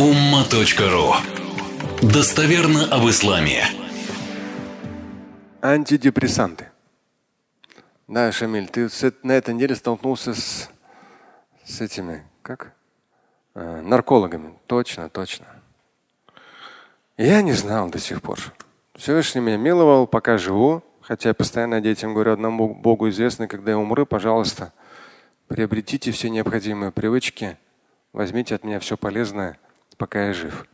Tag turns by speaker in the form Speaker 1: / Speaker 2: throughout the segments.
Speaker 1: umma.ru Достоверно об исламе.
Speaker 2: Антидепрессанты. Да, Шамиль, ты на этой неделе столкнулся с, с этими, как? Э, наркологами. Точно, точно. Я не знал до сих пор. Всевышний меня миловал, пока живу. Хотя я постоянно детям говорю, одному Богу известно, когда я умру, пожалуйста, приобретите все необходимые привычки, возьмите от меня все полезное, пока я жив.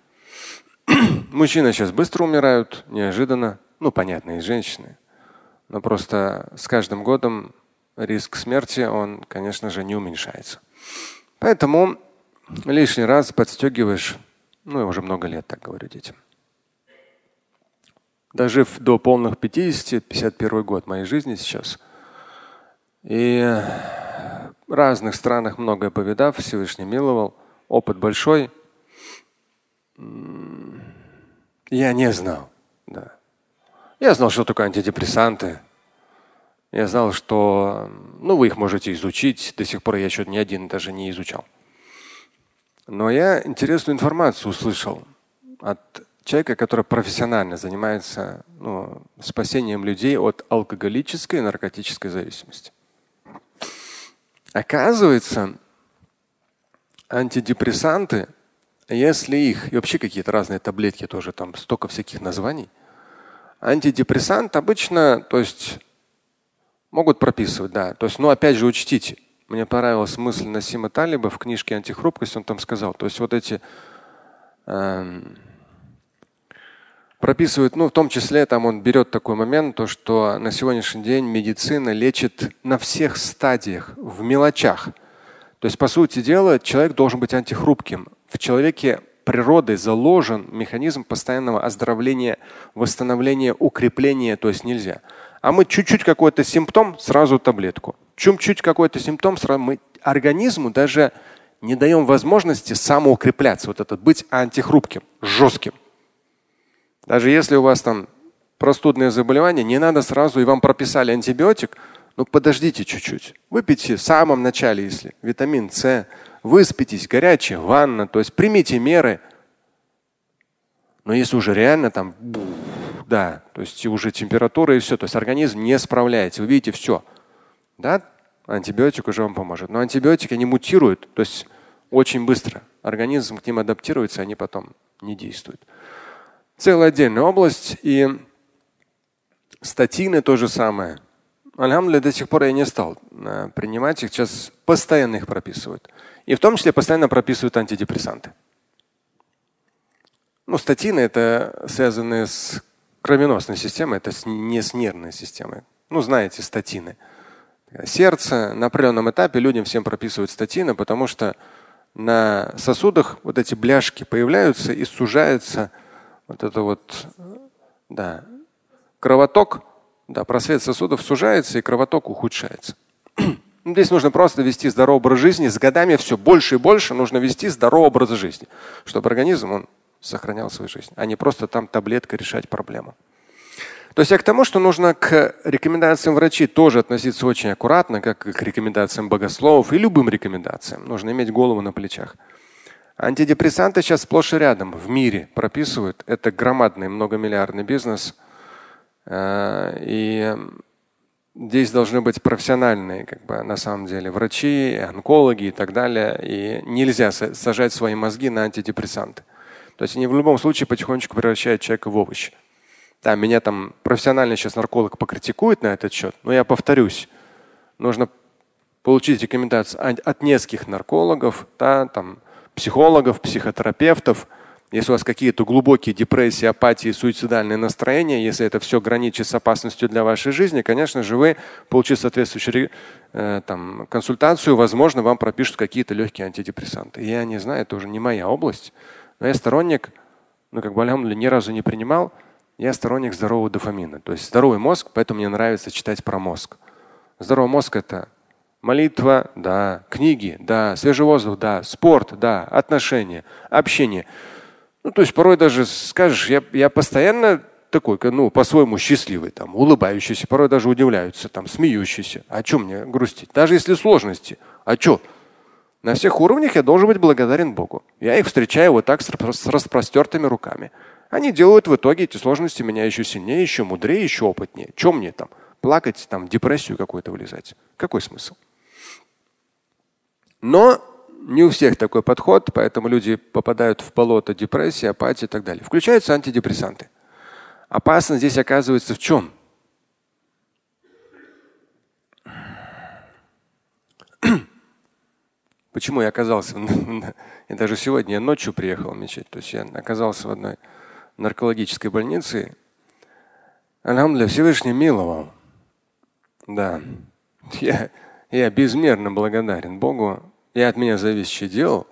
Speaker 2: Мужчины сейчас быстро умирают, неожиданно. Ну, понятно, и женщины. Но просто с каждым годом риск смерти, он, конечно же, не уменьшается. Поэтому лишний раз подстегиваешь, ну, я уже много лет так говорю детям. Дожив до полных 50, 51 год моей жизни сейчас. И в разных странах многое повидав, Всевышний миловал, опыт большой – я не знал. Да. Я знал, что такое антидепрессанты. Я знал, что ну, вы их можете изучить. До сих пор я еще ни один даже не изучал. Но я интересную информацию услышал от человека, который профессионально занимается ну, спасением людей от алкоголической и наркотической зависимости. Оказывается, антидепрессанты если их, и вообще какие-то разные таблетки тоже, там столько всяких названий, антидепрессант обычно, то есть могут прописывать, да. То есть, ну опять же учтите, мне понравилась мысль Насима Талиба в книжке «Антихрупкость», он там сказал, то есть вот эти эм, прописывают, ну в том числе там он берет такой момент, то что на сегодняшний день медицина лечит на всех стадиях, в мелочах. То есть, по сути дела, человек должен быть антихрупким в человеке природой заложен механизм постоянного оздоровления, восстановления, укрепления, то есть нельзя. А мы чуть-чуть какой-то симптом, сразу таблетку. Чуть-чуть какой-то симптом, сразу мы организму даже не даем возможности самоукрепляться, вот это быть антихрупким, жестким. Даже если у вас там простудное заболевание, не надо сразу, и вам прописали антибиотик, ну подождите чуть-чуть. Выпейте в самом начале, если витамин С, выспитесь, горячая ванна, то есть примите меры. Но если уже реально там, да, то есть уже температура и все, то есть организм не справляется, вы видите все, да, антибиотик уже вам поможет. Но антибиотики, они мутируют, то есть очень быстро. Организм к ним адаптируется, они потом не действуют. Целая отдельная область. И статины то же самое. Альхамдулилля, до сих пор я не стал э, принимать их. Сейчас постоянно их прописывают. И в том числе постоянно прописывают антидепрессанты. Ну, статины это связаны с кровеносной системой, это не с нервной системой. Ну, знаете, статины. Сердце на определенном этапе людям всем прописывают статины, потому что на сосудах вот эти бляшки появляются и сужается вот это вот, да, кровоток, да, просвет сосудов сужается и кровоток ухудшается. Ну, здесь нужно просто вести здоровый образ жизни. С годами все больше и больше нужно вести здоровый образ жизни, чтобы организм он сохранял свою жизнь, а не просто там таблетка решать проблему. То есть я к тому, что нужно к рекомендациям врачей тоже относиться очень аккуратно, как к рекомендациям богословов и любым рекомендациям. Нужно иметь голову на плечах. Антидепрессанты сейчас сплошь и рядом в мире прописывают. Это громадный многомиллиардный бизнес. Э, и здесь должны быть профессиональные, как бы на самом деле, врачи, онкологи и так далее. И нельзя сажать свои мозги на антидепрессанты. То есть они в любом случае потихонечку превращают человека в овощ. Да, меня там профессиональный сейчас нарколог покритикует на этот счет, но я повторюсь, нужно получить рекомендации от нескольких наркологов, да, там, психологов, психотерапевтов, если у вас какие-то глубокие депрессии, апатии, суицидальные настроения, если это все граничит с опасностью для вашей жизни, конечно же, вы, получив соответствующую э, там, консультацию, возможно, вам пропишут какие-то легкие антидепрессанты. Я не знаю, это уже не моя область, но я сторонник, ну как бы ни разу не принимал, я сторонник здорового дофамина. То есть здоровый мозг, поэтому мне нравится читать про мозг. Здоровый мозг это молитва, да, книги, да, свежий воздух, да, спорт, да, отношения, общение. Ну, то есть порой даже скажешь, я, я постоянно такой, ну, по-своему счастливый, там, улыбающийся, порой даже удивляются, там, смеющийся. А чем мне грустить? Даже если сложности. А что? На всех уровнях я должен быть благодарен Богу. Я их встречаю вот так с распростертыми руками. Они делают в итоге эти сложности меня еще сильнее, еще мудрее, еще опытнее. Чем мне там? Плакать, там, в депрессию какую-то влезать. Какой смысл? Но не у всех такой подход, поэтому люди попадают в болото депрессии, апатии и так далее. Включаются антидепрессанты. Опасность здесь оказывается в чем? Почему я оказался, и даже сегодня я ночью приехал в мечеть, то есть я оказался в одной наркологической больнице. Алхамдулillah, Всевышний миловал. Да. Я, я безмерно благодарен Богу. Я от меня зависящее делал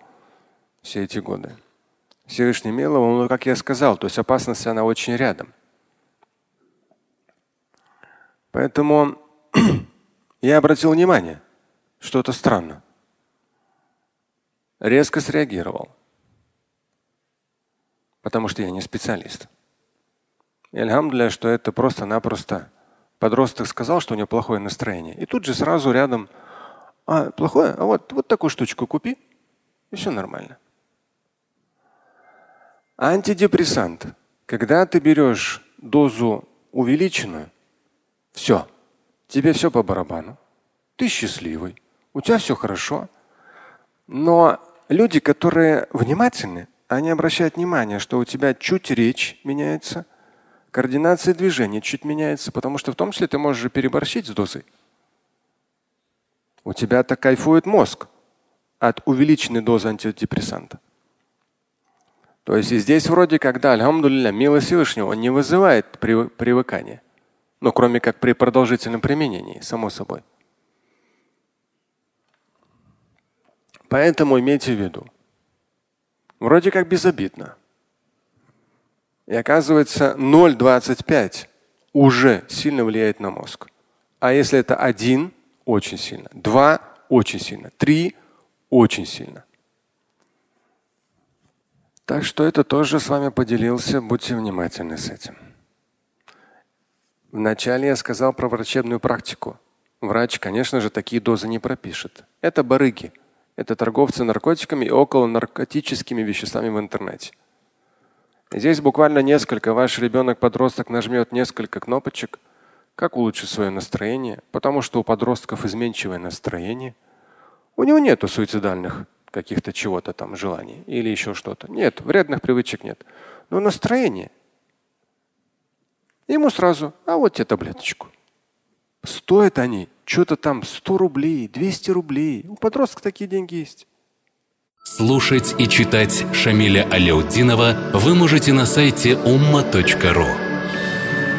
Speaker 2: все эти годы. Всевышний миловал, но, как я сказал, то есть опасность, она очень рядом. Поэтому я обратил внимание, что это странно резко среагировал, потому что я не специалист. И альхамдуля, что это просто-напросто подросток сказал, что у него плохое настроение. И тут же сразу рядом, а, плохое, а вот, вот такую штучку купи, и все нормально. Антидепрессант. Когда ты берешь дозу увеличенную, все, тебе все по барабану. Ты счастливый, у тебя все хорошо. Но люди, которые внимательны, они обращают внимание, что у тебя чуть речь меняется, координация движения чуть меняется, потому что в том числе ты можешь переборщить с дозой. У тебя-то кайфует мозг от увеличенной дозы антидепрессанта. То есть и здесь вроде как, да, альхамдулилля, милость Всевышнего, он не вызывает привыкания. Но кроме как при продолжительном применении, само собой. Поэтому имейте в виду, вроде как безобидно. И оказывается 0,25 уже сильно влияет на мозг. А если это один, очень сильно. Два очень сильно. Три очень сильно. Так что это тоже с вами поделился. Будьте внимательны с этим. Вначале я сказал про врачебную практику. Врач, конечно же, такие дозы не пропишет. Это барыги. Это торговцы наркотиками и около наркотическими веществами в интернете. Здесь буквально несколько. Ваш ребенок-подросток нажмет несколько кнопочек, как улучшить свое настроение, потому что у подростков изменчивое настроение. У него нет суицидальных каких-то чего-то там желаний или еще что-то. Нет, вредных привычек нет. Но настроение. Ему сразу, а вот тебе таблеточку. Стоят они что-то там 100 рублей, 200 рублей. У подростка такие деньги есть.
Speaker 1: Слушать и читать Шамиля Аляутдинова вы можете на сайте umma.ru.